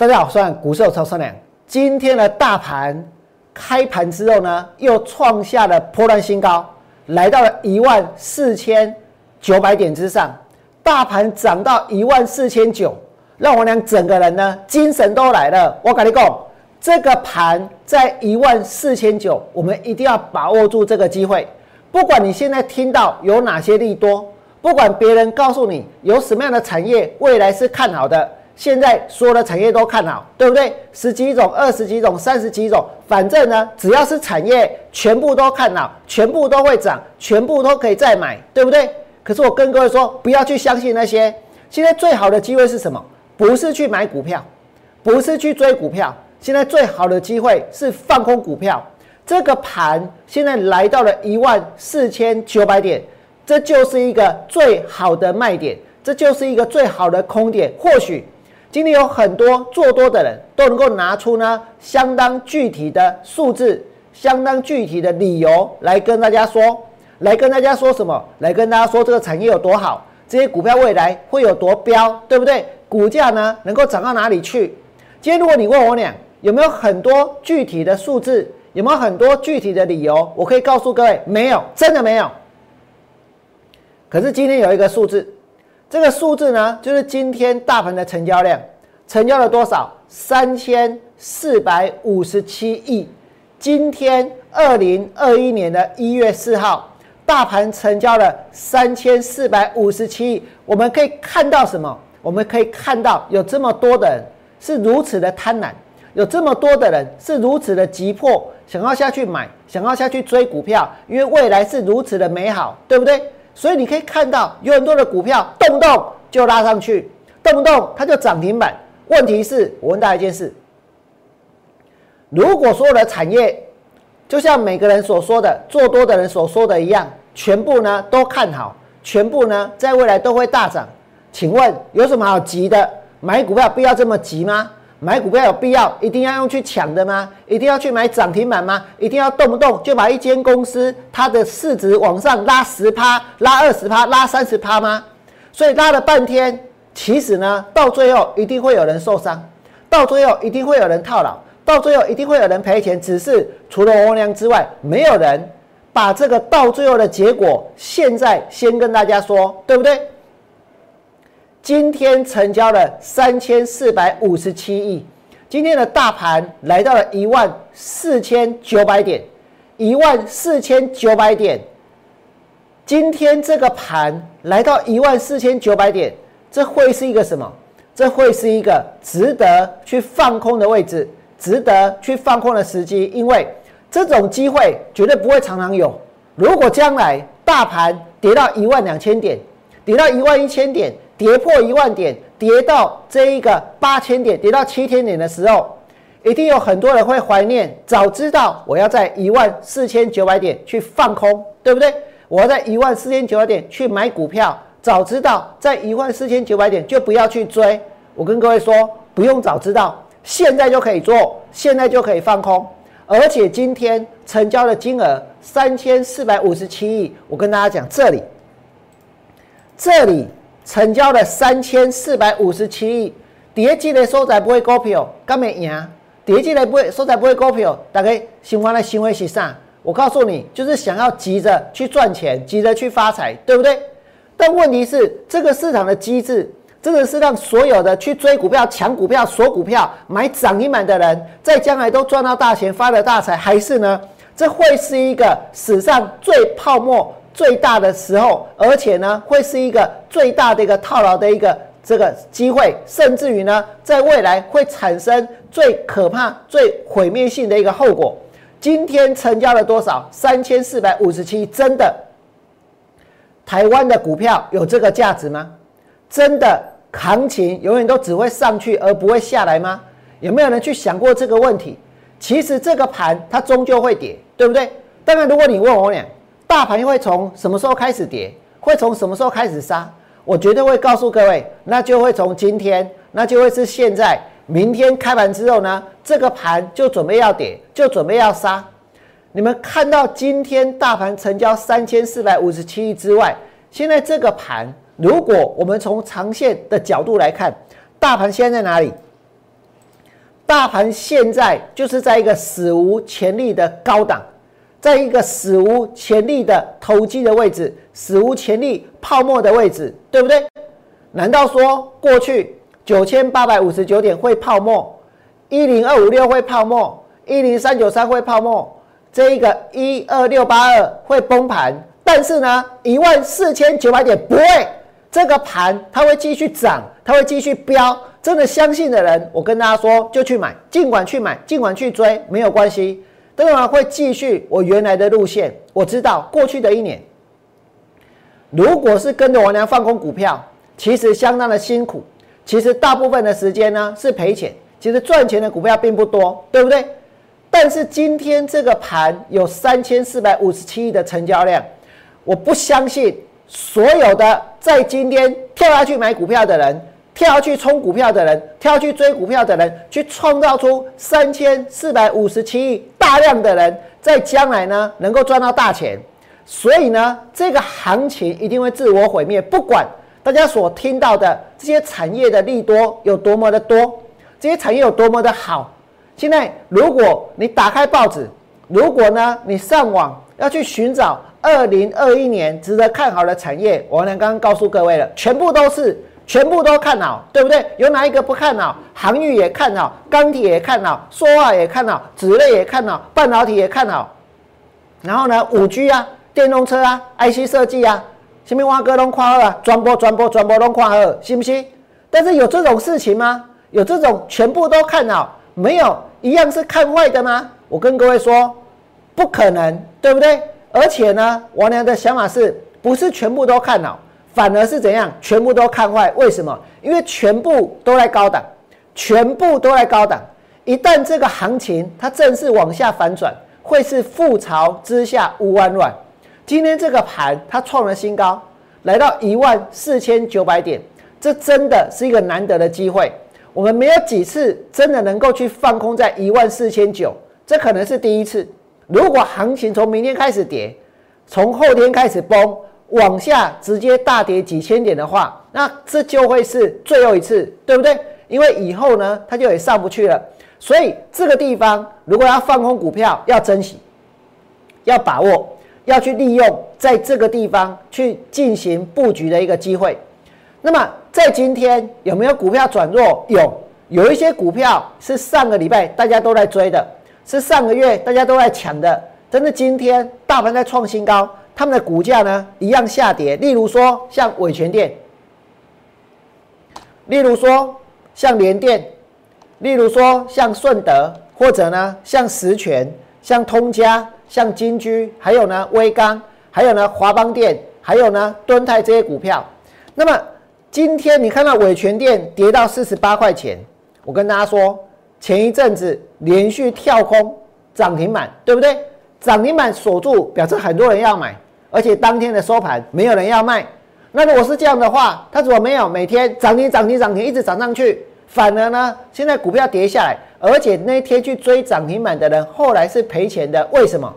大家好，我是股市超三良。今天的大盘开盘之后呢，又创下了波段新高，来到了一万四千九百点之上。大盘涨到一万四千九，让我俩整个人呢精神都来了。我跟你讲，这个盘在一万四千九，我们一定要把握住这个机会。不管你现在听到有哪些利多，不管别人告诉你有什么样的产业未来是看好的，现在所有的产业都看好，对不对？十几种、二十几种、三十几种，反正呢，只要是产业，全部都看好，全部都会涨，全部都可以再买，对不对？可是我跟各位说，不要去相信那些。现在最好的机会是什么？不是去买股票，不是去追股票，现在最好的机会是放空股票。这个盘现在来到了一万四千九百点，这就是一个最好的卖点，这就是一个最好的空点。或许今天有很多做多的人都能够拿出呢相当具体的数字、相当具体的理由来跟大家说，来跟大家说什么？来跟大家说这个产业有多好，这些股票未来会有多飙，对不对？股价呢能够涨到哪里去？今天如果你问我俩有没有很多具体的数字？有没有很多具体的理由？我可以告诉各位，没有，真的没有。可是今天有一个数字，这个数字呢，就是今天大盘的成交量，成交了多少？三千四百五十七亿。今天二零二一年的一月四号，大盘成交了三千四百五十七亿。我们可以看到什么？我们可以看到有这么多的人是如此的贪婪。有这么多的人是如此的急迫，想要下去买，想要下去追股票，因为未来是如此的美好，对不对？所以你可以看到有很多的股票动不动就拉上去，动不动它就涨停板。问题是，我问大家一件事：如果所有的产业就像每个人所说的、做多的人所说的一样，全部呢都看好，全部呢在未来都会大涨，请问有什么好急的？买股票必要这么急吗？买股票有必要一定要用去抢的吗？一定要去买涨停板吗？一定要动不动就把一间公司它的市值往上拉十趴、拉二十趴、拉三十趴吗？所以拉了半天，其实呢，到最后一定会有人受伤，到最后一定会有人套牢，到最后一定会有人赔钱。只是除了王良之外，没有人把这个到最后的结果现在先跟大家说，对不对？今天成交了三千四百五十七亿，今天的大盘来到了一万四千九百点，一万四千九百点。今天这个盘来到一万四千九百点，这会是一个什么？这会是一个值得去放空的位置，值得去放空的时机，因为这种机会绝对不会常常有。如果将来大盘跌到一万两千点，跌到一万一千点。跌破一万点，跌到这一个八千点，跌到七千点的时候，一定有很多人会怀念。早知道我要在一万四千九百点去放空，对不对？我要在一万四千九百点去买股票。早知道在一万四千九百点就不要去追。我跟各位说，不用早知道，现在就可以做，现在就可以放空。而且今天成交的金额三千四百五十七亿，我跟大家讲，这里，这里。成交了三千四百五十七亿，跌进来收在不会股票，干没赢？跌进来不会收在不会股票，大概喜欢的行为是啥？我告诉你，就是想要急着去赚钱，急着去发财，对不对？但问题是，这个市场的机制，真的是让所有的去追股票、抢股票、锁股票、买涨停板的人，在将来都赚到大钱、发了大财，还是呢？这会是一个史上最泡沫。最大的时候，而且呢，会是一个最大的一个套牢的一个这个机会，甚至于呢，在未来会产生最可怕、最毁灭性的一个后果。今天成交了多少？三千四百五十七，真的？台湾的股票有这个价值吗？真的行情永远都只会上去而不会下来吗？有没有人去想过这个问题？其实这个盘它终究会跌，对不对？当然，如果你问我俩。大盘会从什么时候开始跌？会从什么时候开始杀？我绝对会告诉各位，那就会从今天，那就会是现在。明天开盘之后呢，这个盘就准备要跌，就准备要杀。你们看到今天大盘成交三千四百五十七亿之外，现在这个盘，如果我们从长线的角度来看，大盘现在在哪里？大盘现在就是在一个史无前例的高档，在一个史无前例的投机的位置，史无前例泡沫的位置，对不对？难道说过去九千八百五十九点会泡沫，一零二五六会泡沫，一零三九三会泡沫，这一个一二六八二会崩盘？但是呢，一万四千九百点不会，这个盘它会继续涨，它会继续飙。真的相信的人，我跟大家说，就去买，尽管去买，尽管去追，没有关系。当然会继续我原来的路线。我知道过去的一年，如果是跟着王良放空股票，其实相当的辛苦。其实大部分的时间呢是赔钱，其实赚钱的股票并不多，对不对？但是今天这个盘有三千四百五十七亿的成交量，我不相信所有的在今天跳下去买股票的人。跳去冲股票的人，跳去追股票的人，去创造出三千四百五十七亿大量的人，在将来呢能够赚到大钱。所以呢，这个行情一定会自我毁灭。不管大家所听到的这些产业的利多有多么的多，这些产业有多么的好。现在，如果你打开报纸，如果呢你上网要去寻找二零二一年值得看好的产业，我呢刚刚告诉各位了，全部都是。全部都看好，对不对？有哪一个不看好？航运也看好，钢铁也看好，说话也看好，纸类也看好，半导体也看好。然后呢，五 G 啊，电动车啊，IC 设计啊，什么挖哥龙跨二啊，转播转播转播龙跨二，信不信？但是有这种事情吗？有这种全部都看好，没有一样是看坏的吗？我跟各位说，不可能，对不对？而且呢，王良的想法是不是全部都看好？反而是怎样？全部都看坏？为什么？因为全部都在高档，全部都在高档。一旦这个行情它正式往下反转，会是覆巢之下无完卵。今天这个盘它创了新高，来到一万四千九百点，这真的是一个难得的机会。我们没有几次真的能够去放空在一万四千九，这可能是第一次。如果行情从明天开始跌，从后天开始崩。往下直接大跌几千点的话，那这就会是最后一次，对不对？因为以后呢，它就也上不去了。所以这个地方如果要放空股票，要珍惜，要把握，要去利用在这个地方去进行布局的一个机会。那么在今天有没有股票转弱？有，有一些股票是上个礼拜大家都在追的，是上个月大家都在抢的，但是今天大盘在创新高。他们的股价呢一样下跌，例如说像伟全电，例如说像联电，例如说像顺德，或者呢像实权、像通家、像金居，还有呢威刚，还有呢华邦电，还有呢敦泰这些股票。那么今天你看到伟全电跌到四十八块钱，我跟大家说，前一阵子连续跳空涨停板，对不对？涨停板锁住，表示很多人要买。而且当天的收盘没有人要卖，那如果是这样的话，它怎么没有每天涨停涨停涨停一直涨上去？反而呢，现在股票跌下来，而且那天去追涨停板的人后来是赔钱的，为什么？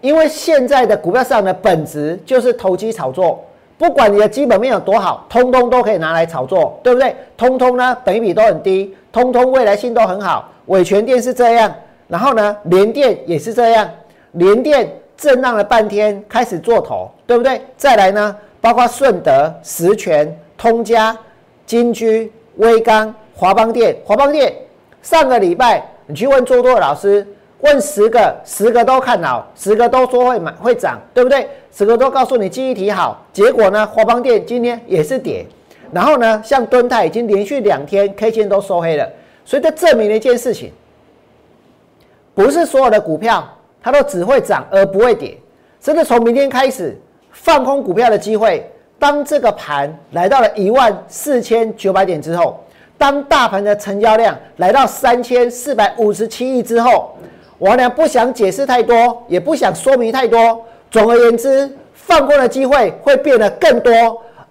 因为现在的股票市场的本质就是投机炒作，不管你的基本面有多好，通通都可以拿来炒作，对不对？通通呢，本比都很低，通通未来性都很好。伟全电是这样，然后呢，联电也是这样，联电。震荡了半天，开始做头，对不对？再来呢，包括顺德、实权、通家、金居、威刚、华邦电、华邦电。上个礼拜你去问做多的老师，问十个，十个都看好，十个都说会买会涨，对不对？十个都告诉你记忆体好，结果呢，华邦电今天也是跌。然后呢，像敦泰已经连续两天 K 线都收黑了，所以这证明了一件事情，不是所有的股票。它都只会涨而不会跌，真的从明天开始放空股票的机会。当这个盘来到了一万四千九百点之后，当大盘的成交量来到三千四百五十七亿之后，我呢不想解释太多，也不想说明太多。总而言之，放空的机会会变得更多。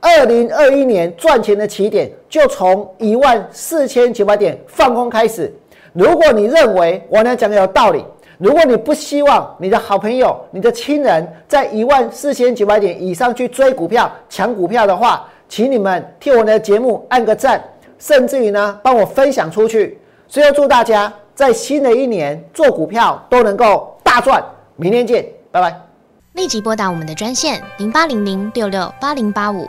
二零二一年赚钱的起点就从一万四千九百点放空开始。如果你认为我呢讲的有道理，如果你不希望你的好朋友、你的亲人在一万四千九百点以上去追股票、抢股票的话，请你们替我的节目按个赞，甚至于呢帮我分享出去。最后祝大家在新的一年做股票都能够大赚。明天见，拜拜。立即拨打我们的专线零八零零六六八零八五